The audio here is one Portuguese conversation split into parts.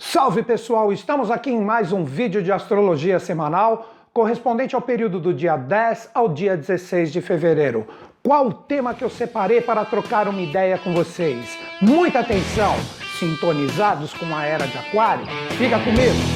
Salve pessoal, estamos aqui em mais um vídeo de astrologia semanal correspondente ao período do dia 10 ao dia 16 de fevereiro. Qual o tema que eu separei para trocar uma ideia com vocês? Muita atenção! Sintonizados com a era de Aquário? Fica comigo!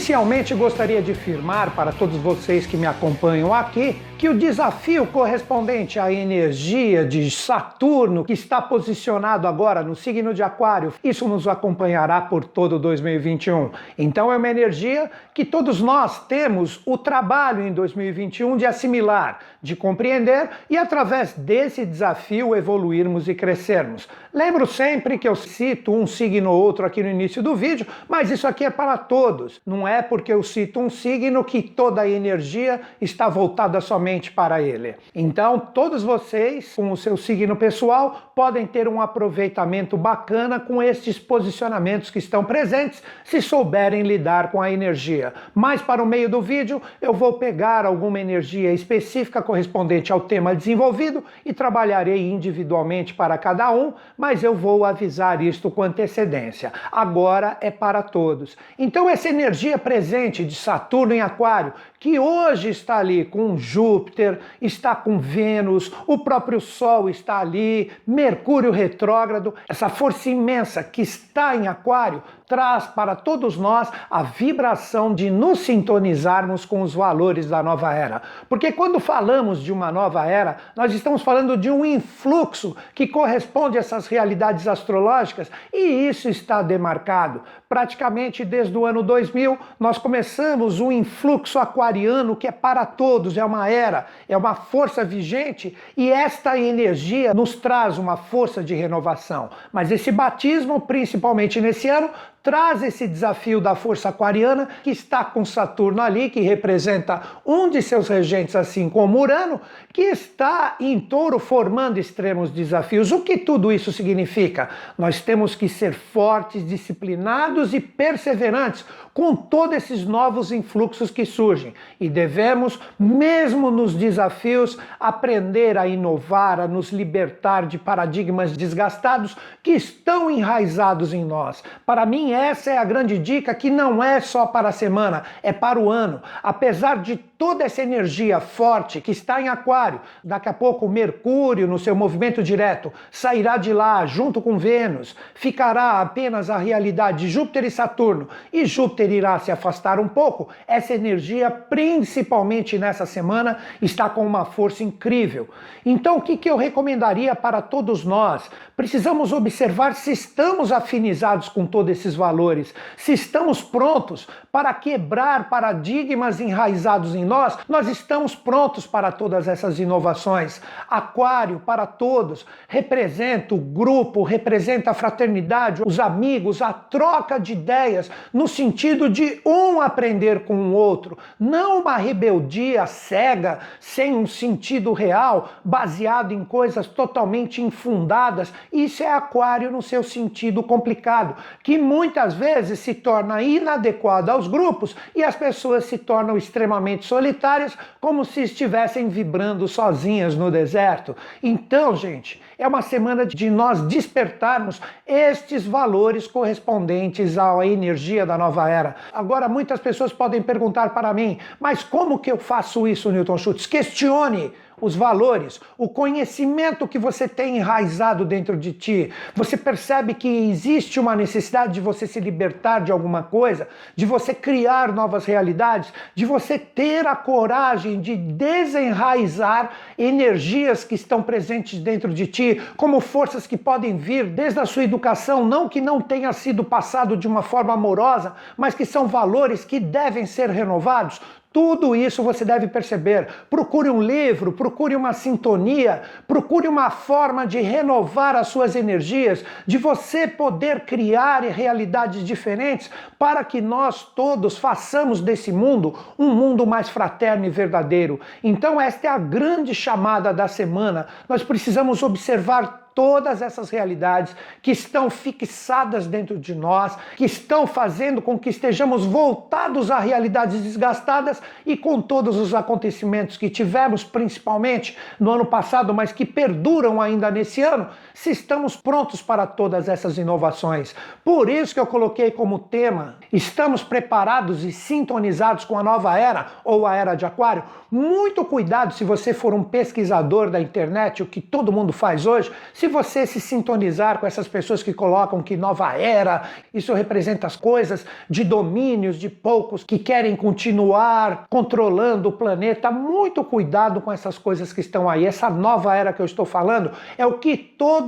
Inicialmente gostaria de afirmar para todos vocês que me acompanham aqui que o desafio correspondente à energia de Saturno, que está posicionado agora no signo de Aquário, isso nos acompanhará por todo 2021. Então é uma energia que todos nós temos o trabalho em 2021 de assimilar, de compreender e através desse desafio evoluirmos e crescermos. Lembro sempre que eu cito um signo ou outro aqui no início do vídeo, mas isso aqui é para todos. Não é porque eu cito um signo que toda a energia está voltada somente para ele. Então, todos vocês, com o seu signo pessoal, podem ter um aproveitamento bacana com estes posicionamentos que estão presentes, se souberem lidar com a energia. Mas para o meio do vídeo, eu vou pegar alguma energia específica correspondente ao tema desenvolvido e trabalharei individualmente para cada um, mas eu vou avisar isto com antecedência. Agora é para todos. Então, essa energia presente de Saturno em Aquário, que hoje está ali com Júpiter, está com Vênus, o próprio Sol está ali, Mercúrio retrógrado, essa força imensa que está em Aquário traz para todos nós a vibração de nos sintonizarmos com os valores da nova era. Porque quando falamos de uma nova era, nós estamos falando de um influxo que corresponde a essas realidades astrológicas e isso está demarcado. Praticamente desde o ano 2000, nós começamos um influxo aquariano que é para todos, é uma era, é uma força vigente e esta energia nos traz uma força de renovação. Mas esse batismo, principalmente nesse ano, traz esse desafio da força aquariana que está com Saturno ali, que representa um de seus regentes, assim como Urano, que está em touro formando extremos desafios. O que tudo isso significa? Nós temos que ser fortes, disciplinados e perseverantes com todos esses novos influxos que surgem e devemos, mesmo nos desafios, aprender a inovar, a nos libertar de paradigmas desgastados que estão enraizados em nós. Para mim, essa é a grande dica que não é só para a semana, é para o ano. Apesar de toda essa energia forte que está em Aquário, daqui a pouco Mercúrio, no seu movimento direto, sairá de lá junto com Vênus, ficará apenas a realidade de Júpiter e Saturno, e Júpiter irá se afastar um pouco. Essa energia, principalmente nessa semana, está com uma força incrível. Então, o que, que eu recomendaria para todos nós? Precisamos observar se estamos afinizados com todos esses valores, se estamos prontos para quebrar paradigmas enraizados em nós, nós estamos prontos para todas essas inovações. Aquário, para todos, representa o grupo, representa a fraternidade, os amigos, a troca de ideias, no sentido de um aprender com o outro, não uma rebeldia cega, sem um sentido real, baseado em coisas totalmente infundadas. Isso é Aquário no seu sentido complicado, que muitas vezes se torna inadequado aos grupos e as pessoas se tornam extremamente solitárias, como se estivessem vibrando sozinhas no deserto. Então, gente, é uma semana de nós despertarmos estes valores correspondentes à energia da nova era. Agora, muitas pessoas podem perguntar para mim, mas como que eu faço isso, Newton Schultz? Questione os valores, o conhecimento que você tem enraizado dentro de ti. Você percebe que existe uma necessidade de você se libertar de alguma coisa, de você criar novas realidades, de você ter a coragem de desenraizar energias que estão presentes dentro de ti, como forças que podem vir desde a sua educação, não que não tenha sido passado de uma forma amorosa, mas que são valores que devem ser renovados. Tudo isso você deve perceber. Procure um livro, procure uma sintonia, procure uma forma de renovar as suas energias, de você poder criar realidades diferentes para que nós todos façamos desse mundo um mundo mais fraterno e verdadeiro. Então, esta é a grande chamada da semana. Nós precisamos observar todas essas realidades que estão fixadas dentro de nós, que estão fazendo com que estejamos voltados a realidades desgastadas e com todos os acontecimentos que tivemos, principalmente no ano passado, mas que perduram ainda nesse ano, se estamos prontos para todas essas inovações. Por isso que eu coloquei como tema: estamos preparados e sintonizados com a nova era ou a era de Aquário? Muito cuidado se você for um pesquisador da internet, o que todo mundo faz hoje, se você se sintonizar com essas pessoas que colocam que nova era, isso representa as coisas de domínios de poucos que querem continuar controlando o planeta, muito cuidado com essas coisas que estão aí. Essa nova era que eu estou falando é o que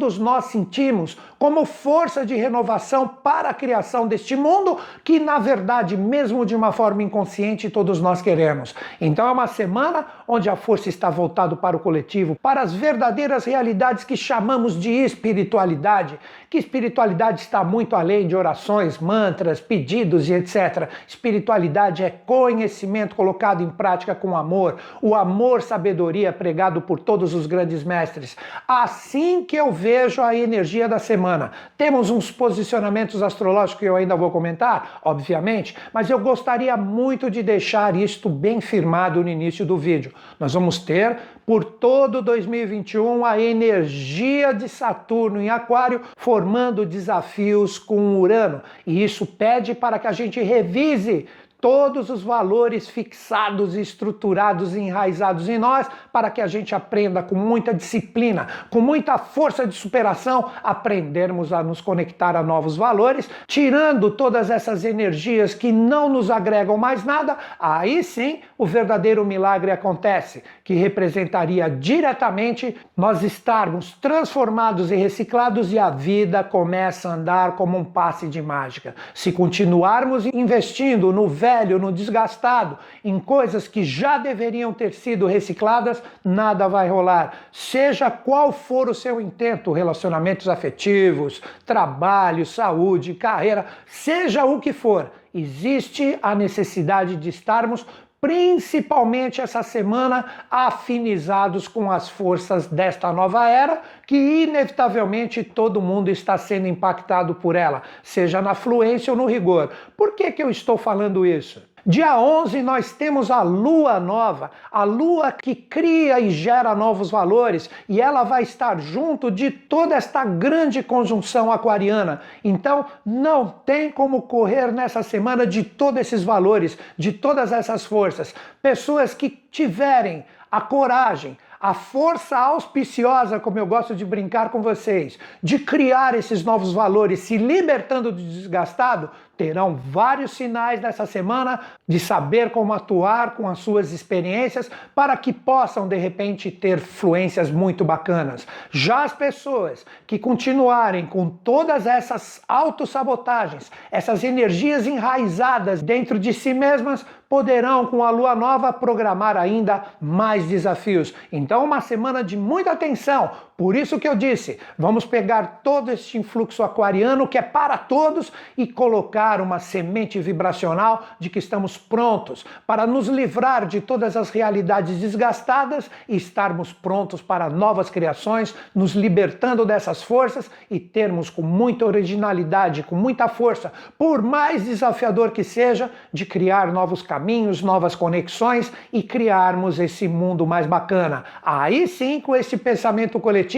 todos nós sentimos como força de renovação para a criação deste mundo, que na verdade, mesmo de uma forma inconsciente, todos nós queremos. Então é uma semana onde a força está voltada para o coletivo, para as verdadeiras realidades que chamamos de espiritualidade, que espiritualidade está muito além de orações, mantras, pedidos e etc. Espiritualidade é conhecimento colocado em prática com amor, o amor, sabedoria pregado por todos os grandes mestres. Assim que eu vejo a energia da semana. Temos uns posicionamentos astrológicos que eu ainda vou comentar, obviamente, mas eu gostaria muito de deixar isto bem firmado no início do vídeo. Nós vamos ter por todo 2021 a energia de Saturno em Aquário formando desafios com Urano, e isso pede para que a gente revise todos os valores fixados, estruturados e enraizados em nós, para que a gente aprenda com muita disciplina, com muita força de superação, aprendermos a nos conectar a novos valores, tirando todas essas energias que não nos agregam mais nada, aí sim o verdadeiro milagre acontece, que representaria diretamente nós estarmos transformados e reciclados e a vida começa a andar como um passe de mágica. Se continuarmos investindo no velho velho, no desgastado, em coisas que já deveriam ter sido recicladas, nada vai rolar. Seja qual for o seu intento, relacionamentos afetivos, trabalho, saúde, carreira, seja o que for, existe a necessidade de estarmos principalmente essa semana, afinizados com as forças desta nova era, que inevitavelmente todo mundo está sendo impactado por ela, seja na fluência ou no rigor. Por que, que eu estou falando isso? Dia 11 nós temos a lua nova, a lua que cria e gera novos valores, e ela vai estar junto de toda esta grande conjunção aquariana. Então, não tem como correr nessa semana de todos esses valores, de todas essas forças. Pessoas que tiverem a coragem, a força auspiciosa, como eu gosto de brincar com vocês, de criar esses novos valores, se libertando do desgastado, terão vários sinais nessa semana de saber como atuar com as suas experiências para que possam de repente ter fluências muito bacanas. Já as pessoas que continuarem com todas essas autossabotagens, essas energias enraizadas dentro de si mesmas, poderão com a lua nova programar ainda mais desafios. Então, uma semana de muita atenção. Por isso que eu disse, vamos pegar todo este influxo aquariano que é para todos e colocar uma semente vibracional de que estamos prontos para nos livrar de todas as realidades desgastadas e estarmos prontos para novas criações, nos libertando dessas forças e termos com muita originalidade, com muita força, por mais desafiador que seja, de criar novos caminhos, novas conexões e criarmos esse mundo mais bacana. Aí sim, com esse pensamento coletivo,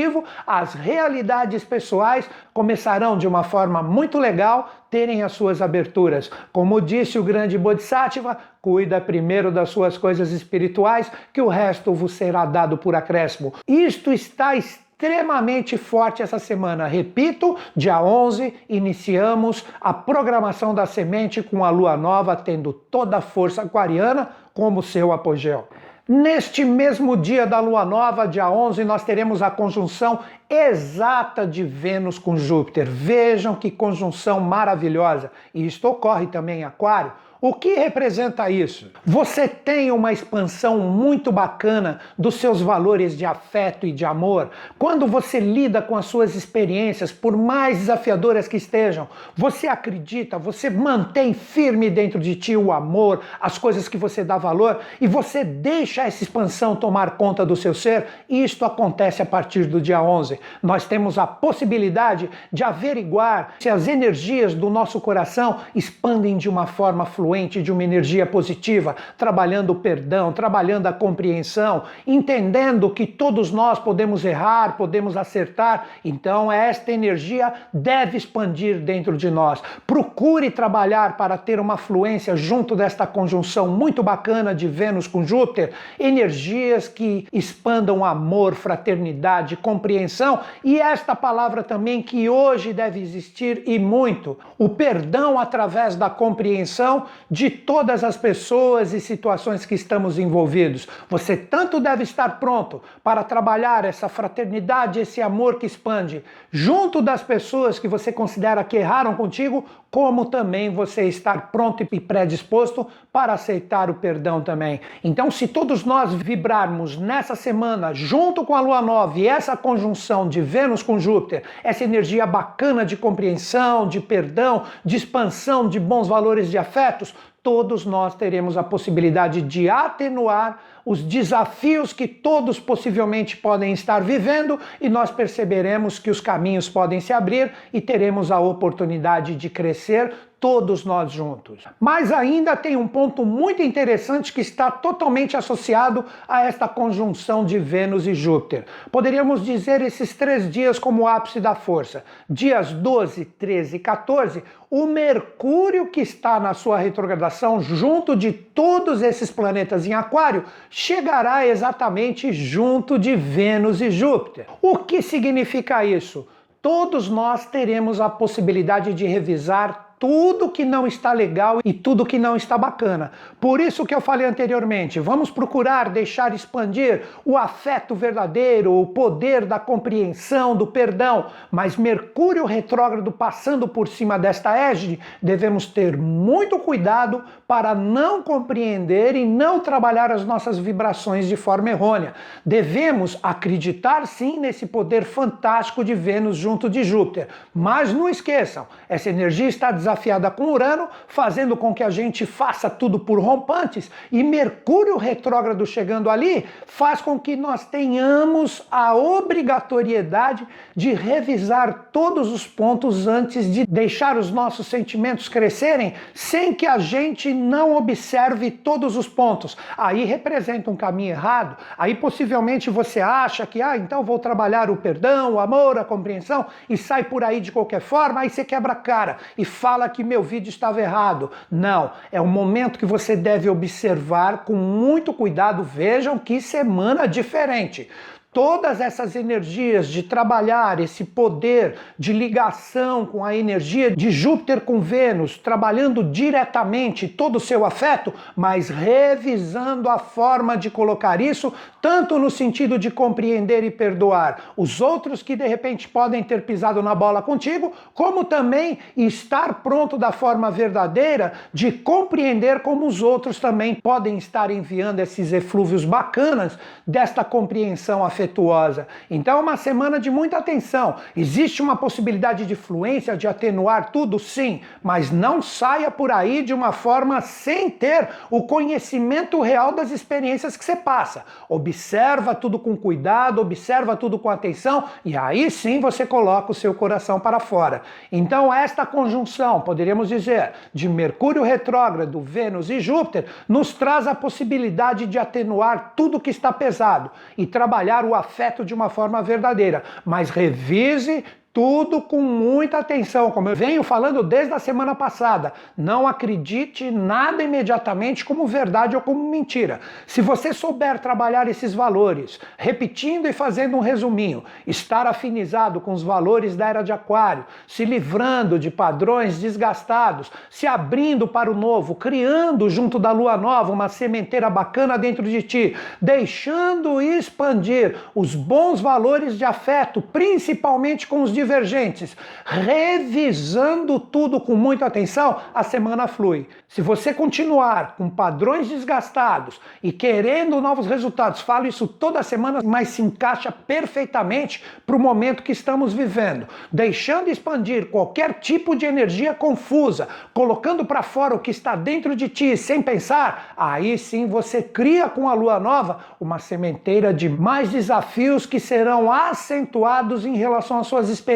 as realidades pessoais começarão de uma forma muito legal terem as suas aberturas. Como disse o grande Bodhisattva, cuida primeiro das suas coisas espirituais, que o resto vos será dado por acréscimo. Isto está extremamente forte essa semana. Repito, dia 11 iniciamos a programação da semente com a lua nova tendo toda a força aquariana como seu apogeu. Neste mesmo dia da lua nova, dia 11, nós teremos a conjunção exata de Vênus com Júpiter. Vejam que conjunção maravilhosa! E isto ocorre também em Aquário. O que representa isso? Você tem uma expansão muito bacana dos seus valores de afeto e de amor. Quando você lida com as suas experiências, por mais desafiadoras que estejam, você acredita, você mantém firme dentro de ti o amor, as coisas que você dá valor e você deixa essa expansão tomar conta do seu ser. Isto acontece a partir do dia 11. Nós temos a possibilidade de averiguar se as energias do nosso coração expandem de uma forma fluente, de uma energia positiva, trabalhando o perdão, trabalhando a compreensão, entendendo que todos nós podemos errar, podemos acertar. Então, esta energia deve expandir dentro de nós. Procure trabalhar para ter uma fluência junto desta conjunção muito bacana de Vênus com Júpiter, energias que expandam amor, fraternidade, compreensão e esta palavra também que hoje deve existir e muito, o perdão através da compreensão de todas as pessoas e situações que estamos envolvidos. Você tanto deve estar pronto para trabalhar essa fraternidade, esse amor que expande junto das pessoas que você considera que erraram contigo, como também você estar pronto e predisposto para aceitar o perdão também. Então, se todos nós vibrarmos nessa semana junto com a lua nova e essa conjunção de Vênus com Júpiter, essa energia bacana de compreensão, de perdão, de expansão de bons valores de afetos, todos nós teremos a possibilidade de atenuar os desafios que todos possivelmente podem estar vivendo e nós perceberemos que os caminhos podem se abrir e teremos a oportunidade de crescer todos nós juntos. Mas ainda tem um ponto muito interessante que está totalmente associado a esta conjunção de Vênus e Júpiter. Poderíamos dizer esses três dias como ápice da força. Dias 12, 13 e 14, o Mercúrio que está na sua retrogradação junto de todos esses planetas em Aquário chegará exatamente junto de Vênus e Júpiter. O que significa isso? Todos nós teremos a possibilidade de revisar tudo que não está legal e tudo que não está bacana. Por isso que eu falei anteriormente, vamos procurar deixar expandir o afeto verdadeiro, o poder da compreensão, do perdão. Mas Mercúrio retrógrado passando por cima desta égide, devemos ter muito cuidado para não compreender e não trabalhar as nossas vibrações de forma errônea. Devemos acreditar sim nesse poder fantástico de Vênus junto de Júpiter, mas não esqueçam, essa energia está desafiada desafiada com Urano, fazendo com que a gente faça tudo por rompantes, e Mercúrio retrógrado chegando ali faz com que nós tenhamos a obrigatoriedade de revisar todos os pontos antes de deixar os nossos sentimentos crescerem, sem que a gente não observe todos os pontos. Aí representa um caminho errado, aí possivelmente você acha que, ah, então vou trabalhar o perdão, o amor, a compreensão, e sai por aí de qualquer forma, aí você quebra a cara e fala fala que meu vídeo estava errado. Não, é um momento que você deve observar com muito cuidado. Vejam que semana diferente todas essas energias de trabalhar esse poder de ligação com a energia de Júpiter com Vênus, trabalhando diretamente todo o seu afeto, mas revisando a forma de colocar isso, tanto no sentido de compreender e perdoar os outros que de repente podem ter pisado na bola contigo, como também estar pronto da forma verdadeira de compreender como os outros também podem estar enviando esses eflúvios bacanas desta compreensão afetiva afetuosa. Então é uma semana de muita atenção. Existe uma possibilidade de fluência, de atenuar tudo? Sim, mas não saia por aí de uma forma sem ter o conhecimento real das experiências que você passa. Observa tudo com cuidado, observa tudo com atenção e aí sim você coloca o seu coração para fora. Então esta conjunção, poderíamos dizer, de Mercúrio retrógrado, Vênus e Júpiter, nos traz a possibilidade de atenuar tudo que está pesado e trabalhar o afeto de uma forma verdadeira, mas revise tudo com muita atenção, como eu venho falando desde a semana passada. Não acredite nada imediatamente como verdade ou como mentira. Se você souber trabalhar esses valores, repetindo e fazendo um resuminho, estar afinizado com os valores da era de Aquário, se livrando de padrões desgastados, se abrindo para o novo, criando junto da lua nova uma sementeira bacana dentro de ti, deixando expandir os bons valores de afeto, principalmente com os de divergentes, revisando tudo com muita atenção, a semana flui. Se você continuar com padrões desgastados e querendo novos resultados, falo isso toda semana, mas se encaixa perfeitamente para o momento que estamos vivendo, deixando expandir qualquer tipo de energia confusa, colocando para fora o que está dentro de ti sem pensar, aí sim você cria com a lua nova uma sementeira de mais desafios que serão acentuados em relação às suas experiências.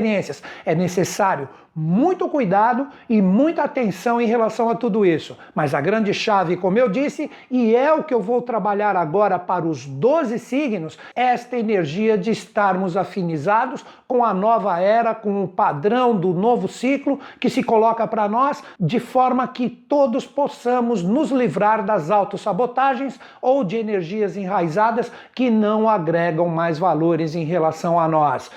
É necessário muito cuidado e muita atenção em relação a tudo isso. Mas a grande chave, como eu disse, e é o que eu vou trabalhar agora para os 12 signos, é esta energia de estarmos afinizados com a nova era, com o padrão do novo ciclo que se coloca para nós, de forma que todos possamos nos livrar das autossabotagens ou de energias enraizadas que não agregam mais valores em relação a nós.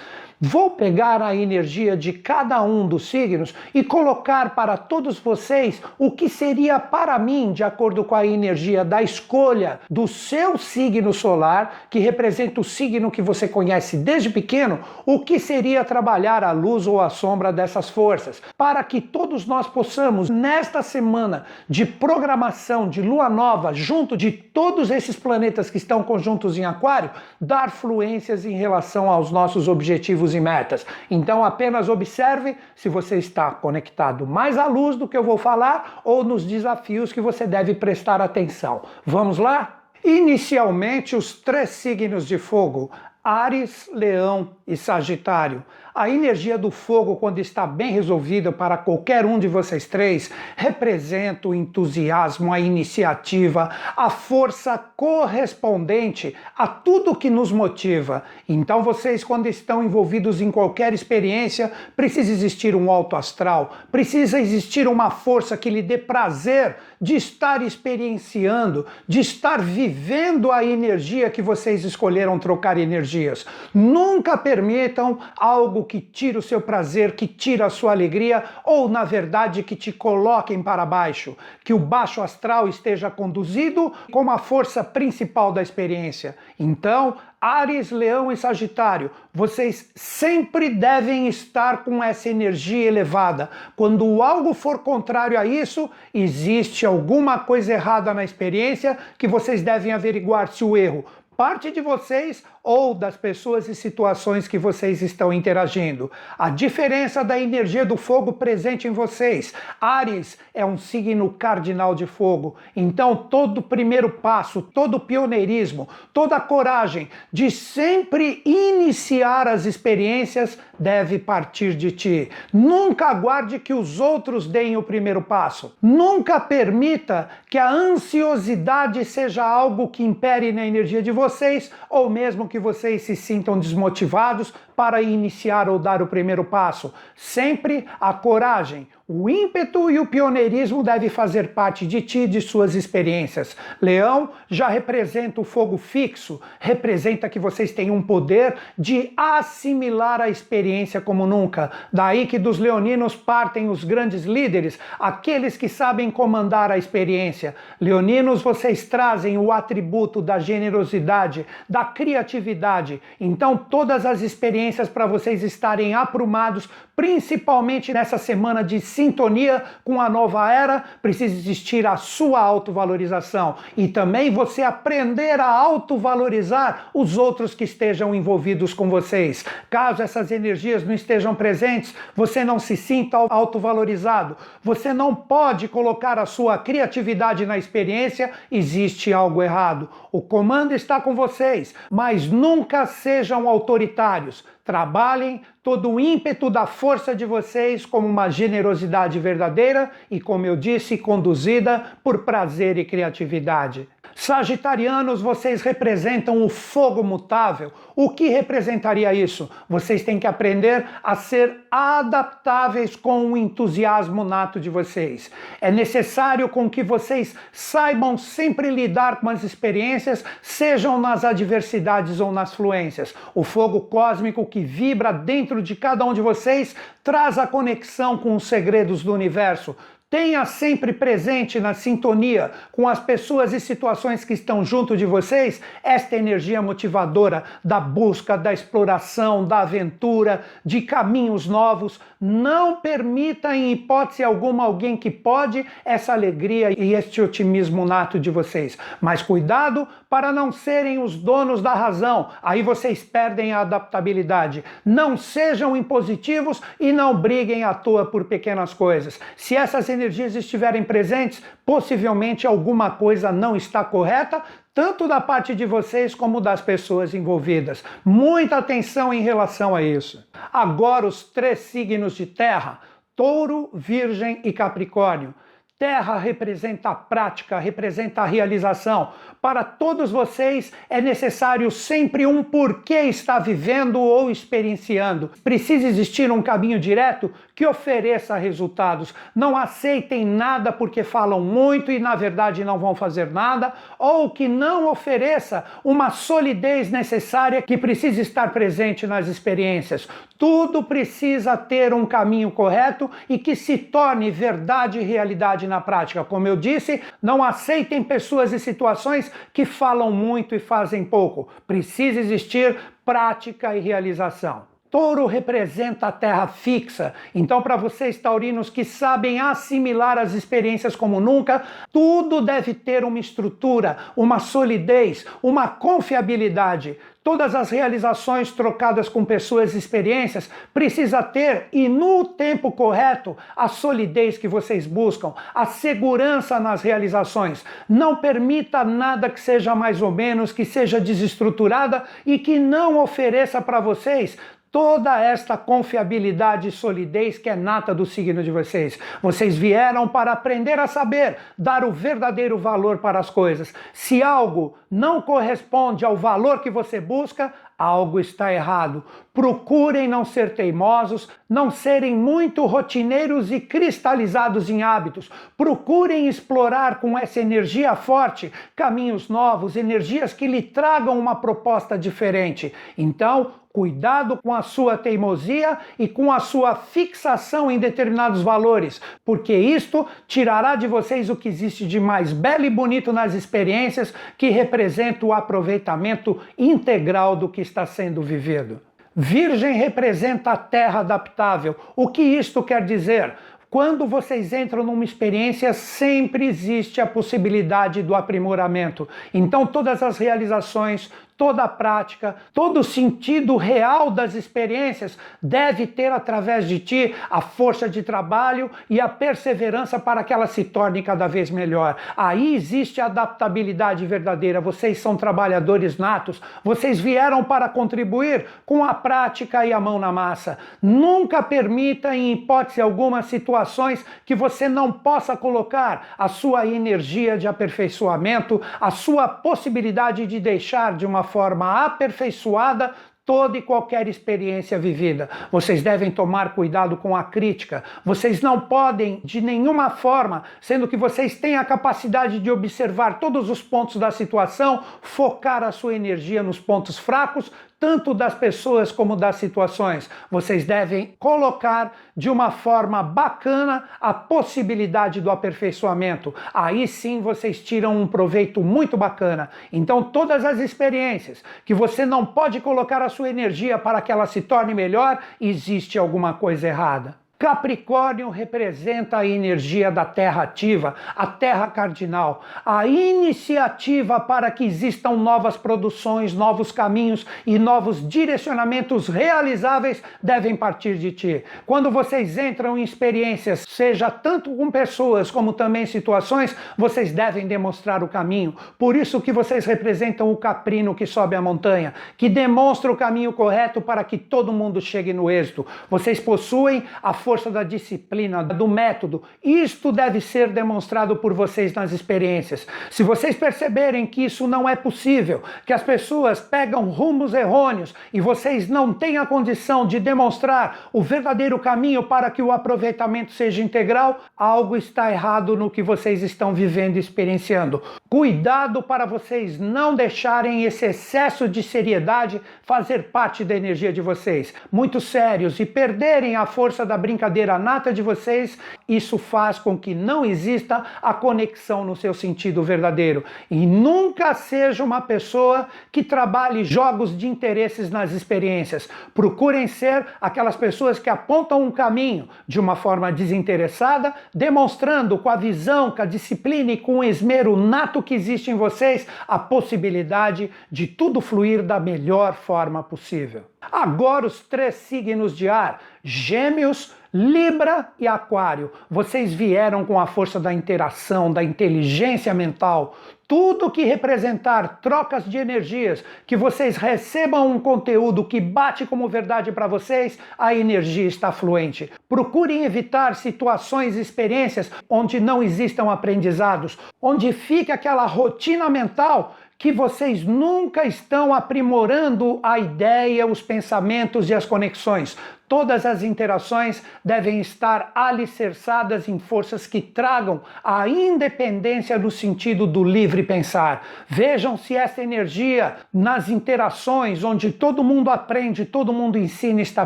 Vou pegar a energia de cada um dos signos e colocar para todos vocês o que seria para mim, de acordo com a energia da escolha do seu signo solar, que representa o signo que você conhece desde pequeno, o que seria trabalhar a luz ou a sombra dessas forças, para que todos nós possamos, nesta semana de programação de lua nova, junto de todos esses planetas que estão conjuntos em Aquário, dar fluências em relação aos nossos objetivos objetivos e metas. Então apenas observe se você está conectado mais à luz do que eu vou falar ou nos desafios que você deve prestar atenção. Vamos lá? Inicialmente, os três signos de fogo, Ares, Leão e Sagitário. A energia do fogo, quando está bem resolvida para qualquer um de vocês três, representa o entusiasmo, a iniciativa, a força correspondente a tudo que nos motiva. Então, vocês, quando estão envolvidos em qualquer experiência, precisa existir um alto astral, precisa existir uma força que lhe dê prazer de estar experienciando, de estar vivendo a energia que vocês escolheram trocar energias. Nunca permitam algo algo que tira o seu prazer, que tira a sua alegria, ou na verdade que te coloquem para baixo, que o baixo astral esteja conduzido como a força principal da experiência. Então, Ares, Leão e Sagitário, vocês sempre devem estar com essa energia elevada. Quando algo for contrário a isso, existe alguma coisa errada na experiência que vocês devem averiguar se o erro parte de vocês ou das pessoas e situações que vocês estão interagindo. A diferença da energia do fogo presente em vocês. Ares é um signo cardinal de fogo, então todo primeiro passo, todo pioneirismo, toda a coragem de sempre iniciar as experiências deve partir de ti. Nunca aguarde que os outros deem o primeiro passo. Nunca permita que a ansiosidade seja algo que impere na energia de vocês ou mesmo que vocês se sintam desmotivados para iniciar ou dar o primeiro passo. Sempre a coragem, o ímpeto e o pioneirismo devem fazer parte de ti e de suas experiências. Leão já representa o fogo fixo, representa que vocês têm um poder de assimilar a experiência como nunca. Daí que dos leoninos partem os grandes líderes, aqueles que sabem comandar a experiência. Leoninos, vocês trazem o atributo da generosidade, da criatividade. Então, todas as experiências para vocês estarem aprumados, principalmente nessa semana de sintonia com a nova era, precisa existir a sua autovalorização e também você aprender a autovalorizar os outros que estejam envolvidos com vocês. Caso essas energias não estejam presentes, você não se sinta autovalorizado, você não pode colocar a sua criatividade na experiência, existe algo errado. O comando está com vocês, mas nunca sejam autoritários. Trabalhem todo o ímpeto da força de vocês como uma generosidade verdadeira e, como eu disse, conduzida por prazer e criatividade. Sagitarianos, vocês representam o fogo mutável. O que representaria isso? Vocês têm que aprender a ser adaptáveis com o entusiasmo nato de vocês. É necessário com que vocês saibam sempre lidar com as experiências, sejam nas adversidades ou nas fluências. O fogo cósmico que vibra dentro de cada um de vocês traz a conexão com os segredos do universo Tenha sempre presente na sintonia com as pessoas e situações que estão junto de vocês esta energia motivadora da busca, da exploração, da aventura, de caminhos novos. Não permita em hipótese alguma alguém que pode essa alegria e este otimismo nato de vocês. Mas cuidado para não serem os donos da razão. Aí vocês perdem a adaptabilidade. Não sejam impositivos e não briguem à toa por pequenas coisas. Se essas energias estiverem presentes, possivelmente alguma coisa não está correta, tanto da parte de vocês como das pessoas envolvidas. Muita atenção em relação a isso. Agora, os três signos de terra: Touro, Virgem e Capricórnio. Terra representa a prática, representa a realização. Para todos vocês é necessário sempre um porquê está vivendo ou experienciando. Precisa existir um caminho direto que ofereça resultados. Não aceitem nada porque falam muito e na verdade não vão fazer nada, ou que não ofereça uma solidez necessária que precisa estar presente nas experiências. Tudo precisa ter um caminho correto e que se torne verdade e realidade na prática. Como eu disse, não aceitem pessoas e situações que falam muito e fazem pouco. Precisa existir prática e realização. Touro representa a terra fixa. Então, para vocês taurinos que sabem assimilar as experiências como nunca, tudo deve ter uma estrutura, uma solidez, uma confiabilidade. Todas as realizações trocadas com pessoas e experiências precisa ter e no tempo correto a solidez que vocês buscam, a segurança nas realizações. Não permita nada que seja mais ou menos, que seja desestruturada e que não ofereça para vocês toda esta confiabilidade e solidez que é nata do signo de vocês. Vocês vieram para aprender a saber dar o verdadeiro valor para as coisas. Se algo não corresponde ao valor que você busca, algo está errado. Procurem não ser teimosos, não serem muito rotineiros e cristalizados em hábitos. Procurem explorar com essa energia forte caminhos novos, energias que lhe tragam uma proposta diferente. Então, Cuidado com a sua teimosia e com a sua fixação em determinados valores, porque isto tirará de vocês o que existe de mais belo e bonito nas experiências, que representa o aproveitamento integral do que está sendo vivido. Virgem representa a terra adaptável. O que isto quer dizer? Quando vocês entram numa experiência, sempre existe a possibilidade do aprimoramento. Então, todas as realizações, toda a prática, todo o sentido real das experiências deve ter através de ti a força de trabalho e a perseverança para que ela se torne cada vez melhor. Aí existe a adaptabilidade verdadeira. Vocês são trabalhadores natos, vocês vieram para contribuir com a prática e a mão na massa. Nunca permita, em hipótese alguma, situações que você não possa colocar a sua energia de aperfeiçoamento, a sua possibilidade de deixar de uma forma aperfeiçoada toda e qualquer experiência vivida. Vocês devem tomar cuidado com a crítica. Vocês não podem, de nenhuma forma, sendo que vocês têm a capacidade de observar todos os pontos da situação, focar a sua energia nos pontos fracos, tanto das pessoas como das situações. Vocês devem colocar de uma forma bacana a possibilidade do aperfeiçoamento. Aí sim vocês tiram um proveito muito bacana. Então, todas as experiências que você não pode colocar a sua energia para que ela se torne melhor, existe alguma coisa errada. Capricórnio representa a energia da terra ativa, a terra cardinal, a iniciativa para que existam novas produções, novos caminhos e novos direcionamentos realizáveis devem partir de ti. Quando vocês entram em experiências, seja tanto com pessoas como também situações, vocês devem demonstrar o caminho. Por isso que vocês representam o caprino que sobe a montanha, que demonstra o caminho correto para que todo mundo chegue no êxito. Vocês possuem a força força da disciplina, do método. Isto deve ser demonstrado por vocês nas experiências. Se vocês perceberem que isso não é possível, que as pessoas pegam rumos errôneos e vocês não têm a condição de demonstrar o verdadeiro caminho para que o aproveitamento seja integral, algo está errado no que vocês estão vivendo e experienciando. Cuidado para vocês não deixarem esse excesso de seriedade fazer parte da energia de vocês. Muito sérios e perderem a força da brincadeira brincadeira nata de vocês isso faz com que não exista a conexão no seu sentido verdadeiro. E nunca seja uma pessoa que trabalhe jogos de interesses nas experiências. Procurem ser aquelas pessoas que apontam um caminho de uma forma desinteressada, demonstrando com a visão, com a disciplina e com o esmero nato que existe em vocês a possibilidade de tudo fluir da melhor forma possível. Agora, os três signos de ar: Gêmeos, Libra e Aquário. Vocês vieram com a força da interação, da inteligência mental. Tudo que representar trocas de energias, que vocês recebam um conteúdo que bate como verdade para vocês, a energia está fluente. Procurem evitar situações e experiências onde não existam aprendizados, onde fica aquela rotina mental que vocês nunca estão aprimorando a ideia, os pensamentos e as conexões. Todas as interações devem estar alicerçadas em forças que tragam a independência no sentido do livre pensar. Vejam se essa energia nas interações, onde todo mundo aprende, todo mundo ensina, está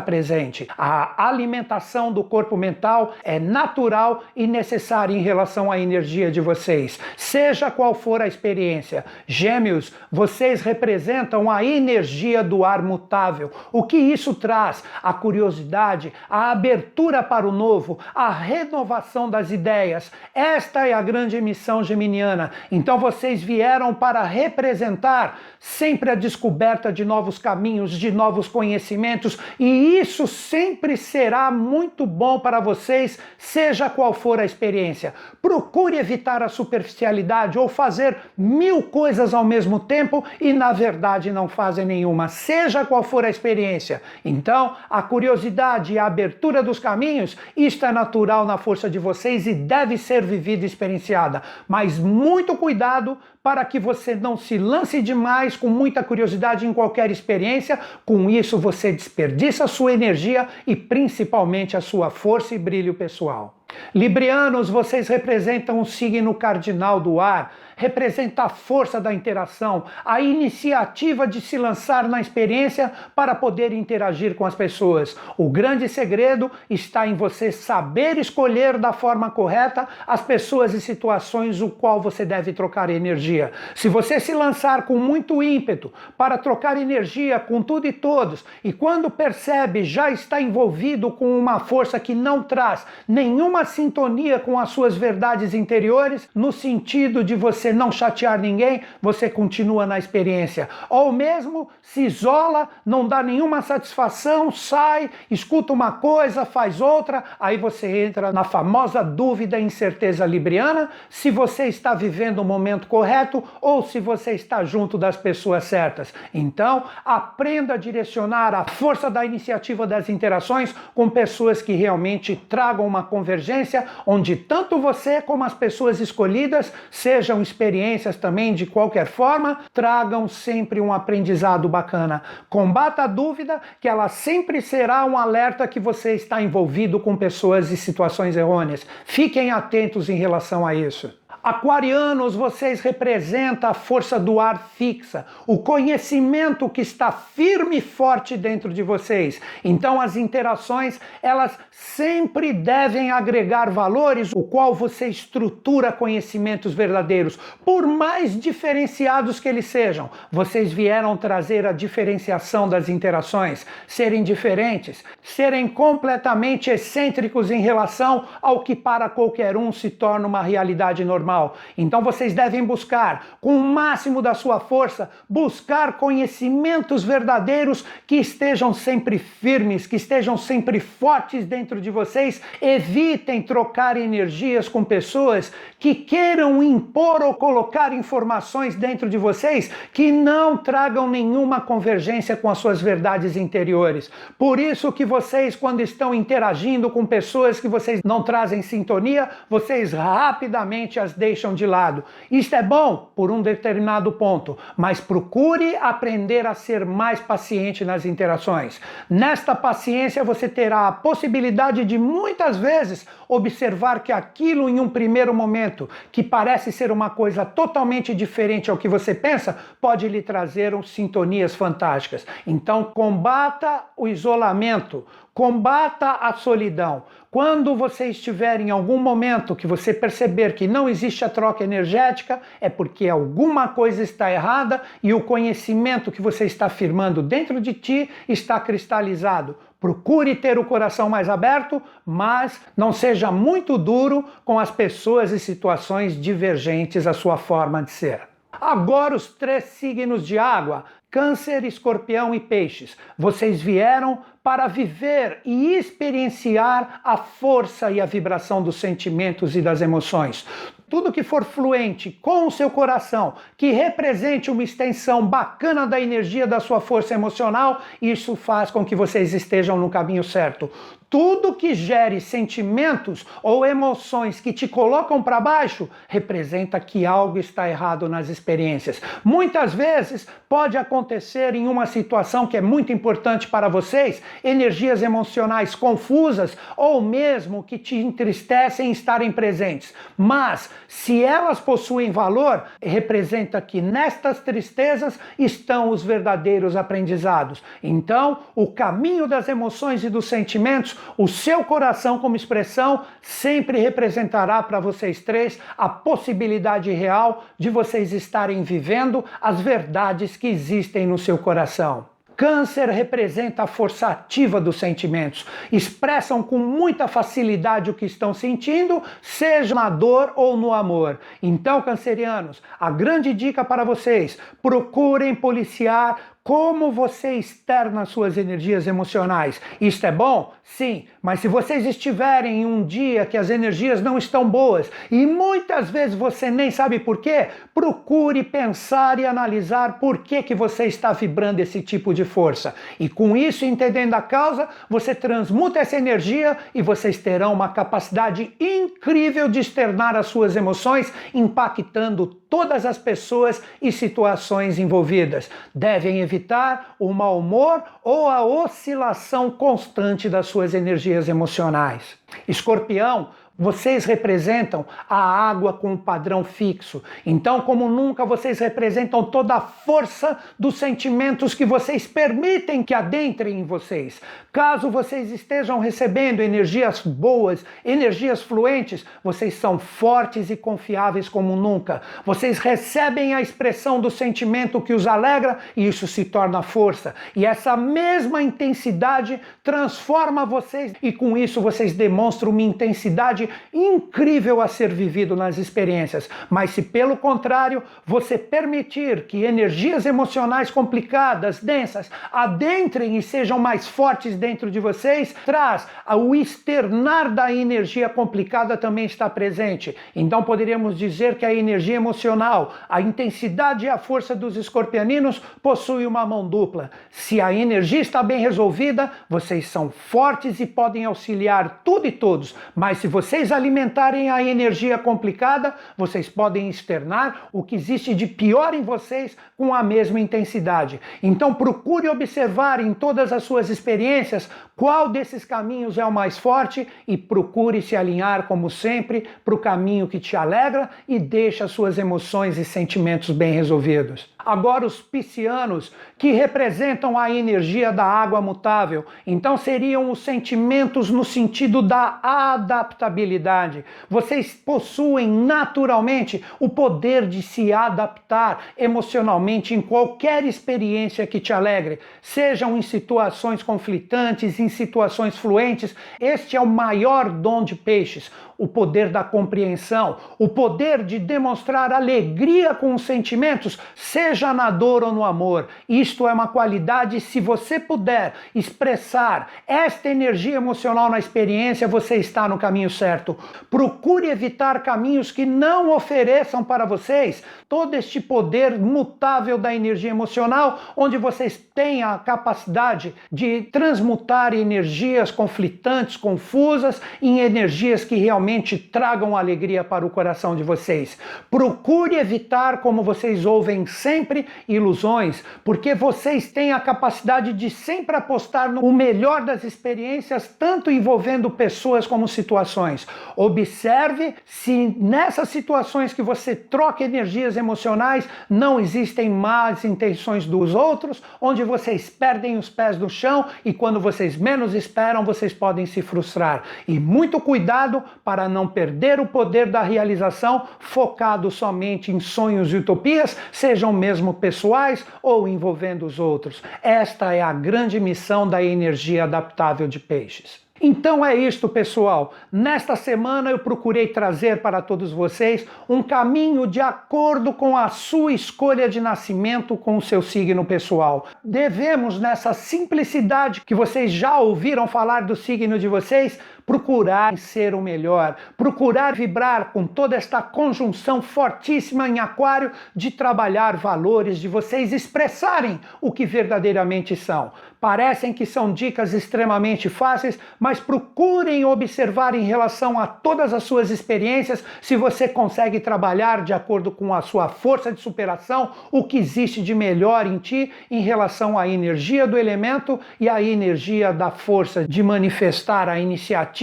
presente. A alimentação do corpo mental é natural e necessária em relação à energia de vocês, seja qual for a experiência. Gêmeos, vocês representam a energia do ar mutável. O que isso traz? A curiosidade curiosidade, a abertura para o novo, a renovação das ideias. Esta é a grande missão geminiana. Então vocês vieram para representar sempre a descoberta de novos caminhos, de novos conhecimentos, e isso sempre será muito bom para vocês, seja qual for a experiência. Procure evitar a superficialidade ou fazer mil coisas ao mesmo tempo e na verdade não fazem nenhuma, seja qual for a experiência. Então, a curiosidade curiosidade e a abertura dos caminhos, isto é natural na força de vocês e deve ser vivida e experienciada. Mas muito cuidado para que você não se lance demais com muita curiosidade em qualquer experiência. Com isso, você desperdiça a sua energia e principalmente a sua força e brilho pessoal. Librianos, vocês representam o signo cardinal do ar, representa a força da interação, a iniciativa de se lançar na experiência para poder interagir com as pessoas. O grande segredo está em você saber escolher da forma correta as pessoas e situações o qual você deve trocar energia. Se você se lançar com muito ímpeto para trocar energia com tudo e todos, e quando percebe já está envolvido com uma força que não traz nenhuma sintonia com as suas verdades interiores, no sentido de você não chatear ninguém, você continua na experiência. Ou mesmo se isola, não dá nenhuma satisfação, sai, escuta uma coisa, faz outra, aí você entra na famosa dúvida e incerteza libriana se você está vivendo o momento correto ou se você está junto das pessoas certas. Então, aprenda a direcionar a força da iniciativa das interações com pessoas que realmente tragam uma convergência onde tanto você como as pessoas escolhidas, sejam experiências também de qualquer forma, tragam sempre um aprendizado bacana. Combata a dúvida, que ela sempre será um alerta que você está envolvido com pessoas e situações errôneas. Fiquem atentos em relação a isso. Aquarianos, vocês representam a força do ar fixa, o conhecimento que está firme e forte dentro de vocês. Então as interações, elas sempre devem agregar valores, o qual você estrutura conhecimentos verdadeiros, por mais diferenciados que eles sejam. Vocês vieram trazer a diferenciação das interações, serem diferentes, serem completamente excêntricos em relação ao que para qualquer um se torna uma realidade normal então vocês devem buscar, com o máximo da sua força, buscar conhecimentos verdadeiros que estejam sempre firmes, que estejam sempre fortes dentro de vocês. Evitem trocar energias com pessoas que queiram impor ou colocar informações dentro de vocês que não tragam nenhuma convergência com as suas verdades interiores. Por isso que vocês, quando estão interagindo com pessoas que vocês não trazem sintonia, vocês rapidamente as deixam de lado. Isto é bom por um determinado ponto, mas procure aprender a ser mais paciente nas interações. Nesta paciência você terá a possibilidade de muitas vezes observar que aquilo em um primeiro momento, que parece ser uma coisa totalmente diferente ao que você pensa, pode lhe trazer sintonias fantásticas. Então combata o isolamento, Combata a solidão. Quando você estiver em algum momento que você perceber que não existe a troca energética, é porque alguma coisa está errada e o conhecimento que você está afirmando dentro de ti está cristalizado. Procure ter o coração mais aberto, mas não seja muito duro com as pessoas e situações divergentes à sua forma de ser. Agora, os três signos de água: Câncer, Escorpião e Peixes. Vocês vieram para viver e experienciar a força e a vibração dos sentimentos e das emoções. Tudo que for fluente com o seu coração, que represente uma extensão bacana da energia da sua força emocional, isso faz com que vocês estejam no caminho certo. Tudo que gere sentimentos ou emoções que te colocam para baixo representa que algo está errado nas experiências. Muitas vezes pode acontecer em uma situação que é muito importante para vocês, energias emocionais confusas ou mesmo que te entristecem estarem presentes. Mas se elas possuem valor, representa que nestas tristezas estão os verdadeiros aprendizados. Então, o caminho das emoções e dos sentimentos o seu coração, como expressão, sempre representará para vocês três a possibilidade real de vocês estarem vivendo as verdades que existem no seu coração. Câncer representa a força ativa dos sentimentos. Expressam com muita facilidade o que estão sentindo, seja na dor ou no amor. Então, cancerianos, a grande dica para vocês: procurem policiar como você externa suas energias emocionais. Isto é bom? Sim, mas se vocês estiverem em um dia que as energias não estão boas e muitas vezes você nem sabe por quê, procure pensar e analisar por que, que você está vibrando esse tipo de força. E com isso, entendendo a causa, você transmuta essa energia e vocês terão uma capacidade incrível de externar as suas emoções, impactando todas as pessoas e situações envolvidas. Devem evitar o mau humor ou a oscilação constante das suas energias emocionais. Escorpião vocês representam a água com um padrão fixo. Então, como nunca, vocês representam toda a força dos sentimentos que vocês permitem que adentrem em vocês. Caso vocês estejam recebendo energias boas, energias fluentes, vocês são fortes e confiáveis como nunca. Vocês recebem a expressão do sentimento que os alegra e isso se torna força. E essa mesma intensidade transforma vocês e com isso vocês demonstram uma intensidade incrível a ser vivido nas experiências. Mas se pelo contrário você permitir que energias emocionais complicadas, densas, adentrem e sejam mais fortes dentro de vocês, traz o externar da energia complicada também está presente. Então poderíamos dizer que a energia emocional, a intensidade e a força dos escorpianinos possui uma mão dupla. Se a energia está bem resolvida, vocês são fortes e podem auxiliar tudo e todos. Mas se você vocês alimentarem a energia complicada, vocês podem externar o que existe de pior em vocês com a mesma intensidade. Então procure observar em todas as suas experiências qual desses caminhos é o mais forte e procure se alinhar, como sempre, para o caminho que te alegra e deixa suas emoções e sentimentos bem resolvidos. Agora, os piscianos, que representam a energia da água mutável, então seriam os sentimentos no sentido da adaptabilidade. Vocês possuem naturalmente o poder de se adaptar emocionalmente em qualquer experiência que te alegre, sejam em situações conflitantes, em situações fluentes. Este é o maior dom de peixes, o poder da compreensão, o poder de demonstrar alegria com os sentimentos, seja na dor ou no amor. Isto é uma qualidade, se você puder expressar esta energia emocional na experiência, você está no caminho certo. Procure evitar caminhos que não ofereçam para vocês todo este poder mutável da energia emocional, onde vocês têm a capacidade de transmutar energias conflitantes, confusas, em energias que realmente tragam alegria para o coração de vocês. Procure evitar, como vocês ouvem sempre, ilusões, porque vocês têm a capacidade de sempre apostar no melhor das experiências, tanto envolvendo pessoas como situações. Observe se nessas situações que você troca energias emocionais não existem más intenções dos outros, onde vocês perdem os pés no chão e quando vocês menos esperam, vocês podem se frustrar. E muito cuidado para não perder o poder da realização focado somente em sonhos e utopias, sejam mesmo pessoais ou envolvendo os outros. Esta é a grande missão da energia adaptável de peixes. Então é isto, pessoal. Nesta semana eu procurei trazer para todos vocês um caminho de acordo com a sua escolha de nascimento com o seu signo pessoal. Devemos, nessa simplicidade que vocês já ouviram falar do signo de vocês, procurar ser o melhor, procurar vibrar com toda esta conjunção fortíssima em Aquário de trabalhar valores, de vocês expressarem o que verdadeiramente são. Parecem que são dicas extremamente fáceis, mas procurem observar em relação a todas as suas experiências se você consegue trabalhar de acordo com a sua força de superação, o que existe de melhor em ti em relação à energia do elemento e à energia da força de manifestar a iniciativa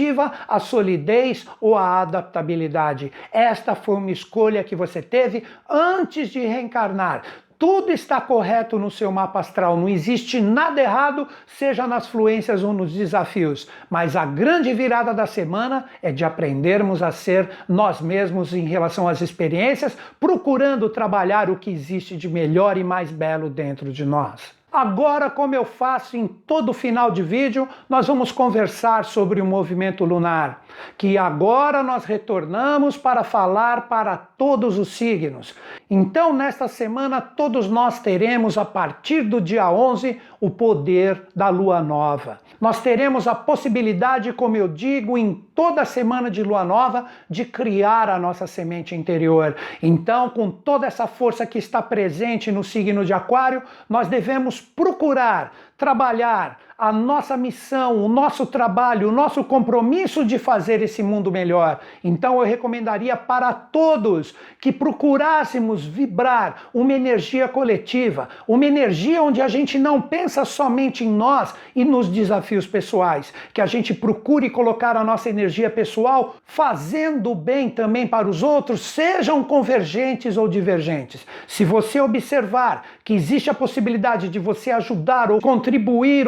a solidez ou a adaptabilidade. Esta foi uma escolha que você teve antes de reencarnar. Tudo está correto no seu mapa astral, não existe nada errado, seja nas fluências ou nos desafios. Mas a grande virada da semana é de aprendermos a ser nós mesmos em relação às experiências, procurando trabalhar o que existe de melhor e mais belo dentro de nós. Agora, como eu faço em todo final de vídeo, nós vamos conversar sobre o movimento lunar, que agora nós retornamos para falar para todos os signos. Então, nesta semana, todos nós teremos, a partir do dia 11, o poder da lua nova. Nós teremos a possibilidade, como eu digo, em toda semana de lua nova, de criar a nossa semente interior. Então, com toda essa força que está presente no signo de Aquário, nós devemos procurar trabalhar a nossa missão, o nosso trabalho, o nosso compromisso de fazer esse mundo melhor. Então eu recomendaria para todos que procurássemos vibrar uma energia coletiva, uma energia onde a gente não pensa somente em nós e nos desafios pessoais, que a gente procure colocar a nossa energia pessoal fazendo bem também para os outros, sejam convergentes ou divergentes. Se você observar que existe a possibilidade de você ajudar ou contribuir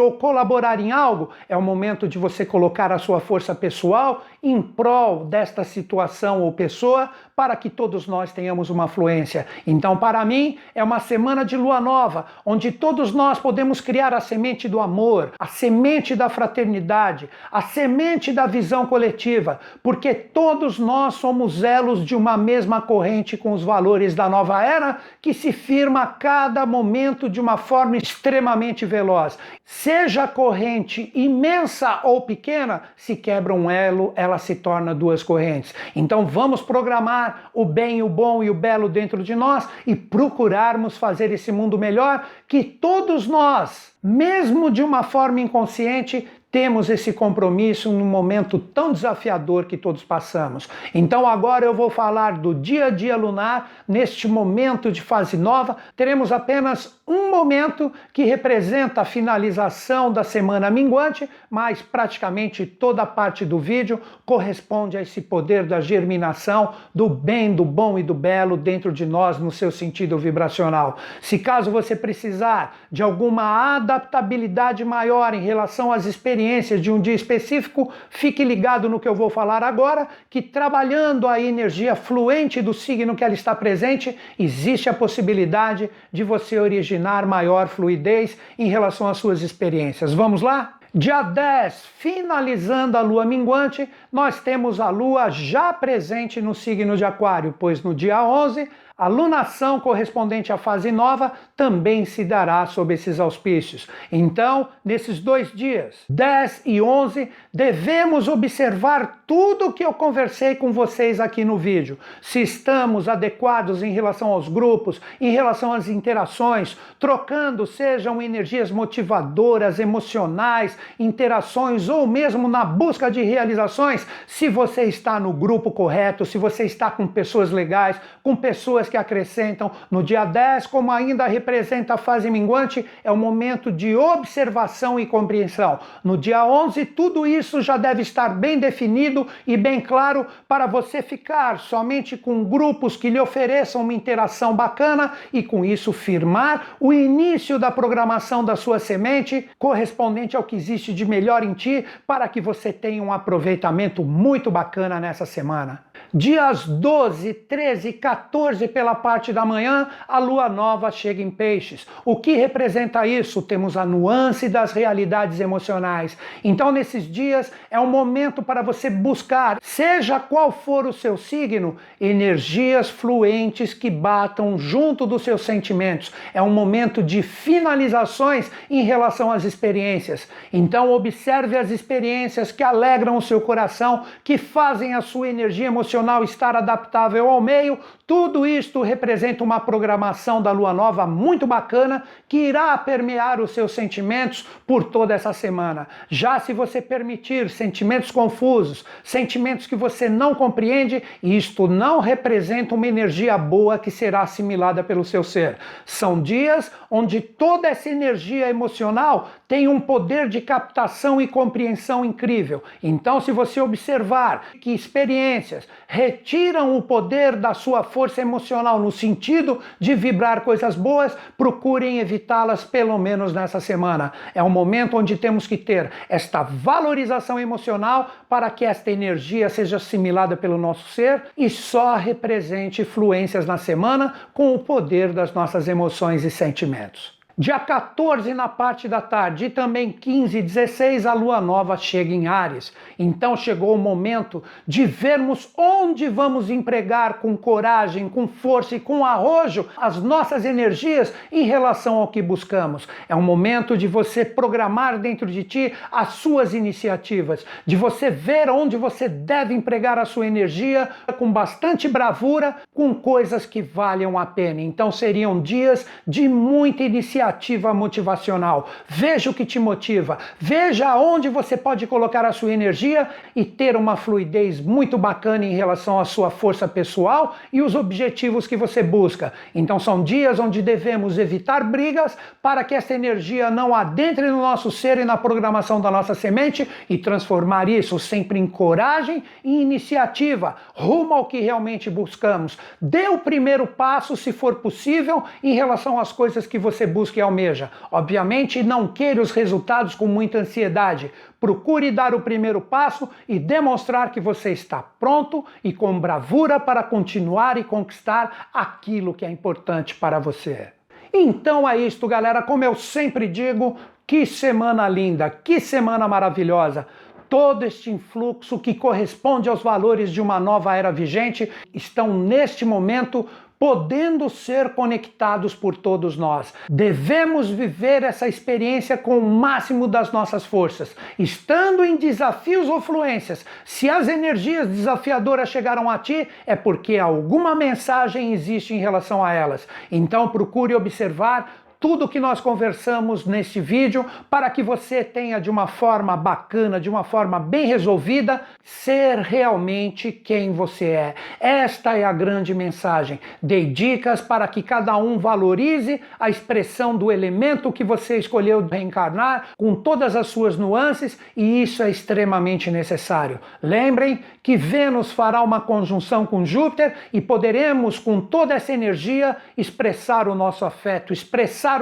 ou colaborar colaborar em algo, é o momento de você colocar a sua força pessoal em prol desta situação ou pessoa para que todos nós tenhamos uma fluência. Então, para mim, é uma semana de lua nova, onde todos nós podemos criar a semente do amor, a semente da fraternidade, a semente da visão coletiva, porque todos nós somos elos de uma mesma corrente com os valores da nova era que se firma a cada momento de uma forma extremamente veloz. Seja a corrente imensa ou pequena, se quebra um elo, ela se torna duas correntes. Então, vamos programar o bem, o bom e o belo dentro de nós e procurarmos fazer esse mundo melhor que todos nós, mesmo de uma forma inconsciente, temos esse compromisso num momento tão desafiador que todos passamos. Então agora eu vou falar do dia a dia lunar, neste momento de fase nova, teremos apenas um momento que representa a finalização da semana minguante, mas praticamente toda a parte do vídeo corresponde a esse poder da germinação, do bem, do bom e do belo dentro de nós no seu sentido vibracional. Se caso você precisar de alguma adaptabilidade maior em relação às experiências experiências de um dia específico, fique ligado no que eu vou falar agora, que trabalhando a energia fluente do signo que ela está presente, existe a possibilidade de você originar maior fluidez em relação às suas experiências. Vamos lá? Dia 10, finalizando a lua minguante, nós temos a lua já presente no signo de Aquário, pois no dia 11 A lunação correspondente à fase nova também se dará sob esses auspícios. Então, nesses dois dias, 10 e 11, devemos observar tudo o que eu conversei com vocês aqui no vídeo. Se estamos adequados em relação aos grupos, em relação às interações, trocando, sejam energias motivadoras, emocionais, interações ou mesmo na busca de realizações, se você está no grupo correto, se você está com pessoas legais, com pessoas que acrescentam. No dia 10, como ainda representa a fase minguante, é o momento de observação e compreensão. No dia 11, tudo isso já deve estar bem definido e bem claro para você ficar somente com grupos que lhe ofereçam uma interação bacana e com isso firmar o início da programação da sua semente correspondente ao que existe de melhor em ti para que você tenha um aproveitamento muito bacana nessa semana. Dias 12, 13 e 14 pela parte da manhã, a lua nova chega em peixes. O que representa isso? Temos a nuance das realidades emocionais. Então, nesses dias, é um momento para você buscar, seja qual for o seu signo, energias fluentes que batam junto dos seus sentimentos. É um momento de finalizações em relação às experiências. Então, observe as experiências que alegram o seu coração, que fazem a sua energia emocional emocional estar adaptável ao meio, tudo isto representa uma programação da lua nova muito bacana que irá permear os seus sentimentos por toda essa semana. Já se você permitir sentimentos confusos, sentimentos que você não compreende, isto não representa uma energia boa que será assimilada pelo seu ser. São dias onde toda essa energia emocional tem um poder de captação e compreensão incrível. Então, se você observar que experiências, retiram o poder da sua força emocional no sentido de vibrar coisas boas, procurem evitá-las pelo menos nessa semana. É um momento onde temos que ter esta valorização emocional para que esta energia seja assimilada pelo nosso ser e só represente fluências na semana com o poder das nossas emoções e sentimentos. Dia 14 na parte da tarde e também 15 e 16 a lua nova chega em Ares. Então chegou o momento de vermos onde vamos empregar com coragem, com força e com arrojo as nossas energias em relação ao que buscamos. É um momento de você programar dentro de ti as suas iniciativas, de você ver onde você deve empregar a sua energia com bastante bravura, com coisas que valham a pena. Então seriam dias de muita iniciativa motivacional. Veja o que te motiva, veja onde você pode colocar a sua energia e ter uma fluidez muito bacana em relação à sua força pessoal e os objetivos que você busca. Então são dias onde devemos evitar brigas para que essa energia não adentre no nosso ser e na programação da nossa semente e transformar isso sempre em coragem e iniciativa rumo ao que realmente buscamos. Dê o primeiro passo, se for possível, em relação às coisas que você busca que almeja. Obviamente, não queira os resultados com muita ansiedade. Procure dar o primeiro passo e demonstrar que você está pronto e com bravura para continuar e conquistar aquilo que é importante para você. Então é isto, galera. Como eu sempre digo, que semana linda, que semana maravilhosa todo este influxo que corresponde aos valores de uma nova era vigente estão neste momento podendo ser conectados por todos nós. Devemos viver essa experiência com o máximo das nossas forças, estando em desafios ou fluências. Se as energias desafiadoras chegaram a ti, é porque alguma mensagem existe em relação a elas. Então procure observar tudo que nós conversamos neste vídeo para que você tenha de uma forma bacana, de uma forma bem resolvida, ser realmente quem você é. Esta é a grande mensagem. Dei dicas para que cada um valorize a expressão do elemento que você escolheu reencarnar com todas as suas nuances e isso é extremamente necessário. Lembrem que Vênus fará uma conjunção com Júpiter e poderemos com toda essa energia expressar o nosso afeto,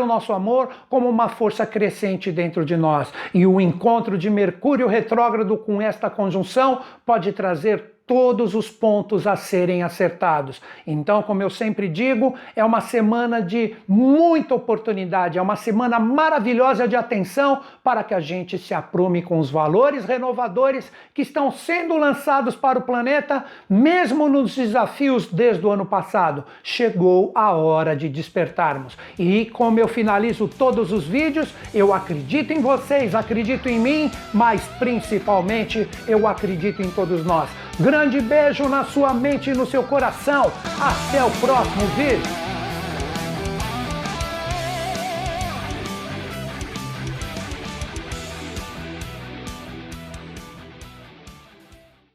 o nosso amor como uma força crescente dentro de nós. E o encontro de Mercúrio retrógrado com esta conjunção pode trazer todos os pontos a serem acertados. Então, como eu sempre digo, é uma semana de muita oportunidade, é uma semana maravilhosa de atenção para que a gente se aprume com os valores renovadores que estão sendo lançados para o planeta, mesmo nos desafios desde o ano passado. Chegou a hora de despertarmos. E como eu finalizo todos os vídeos, eu acredito em vocês, acredito em mim, mas principalmente eu acredito em todos nós. Grande beijo na sua mente e no seu coração. Até o próximo vídeo.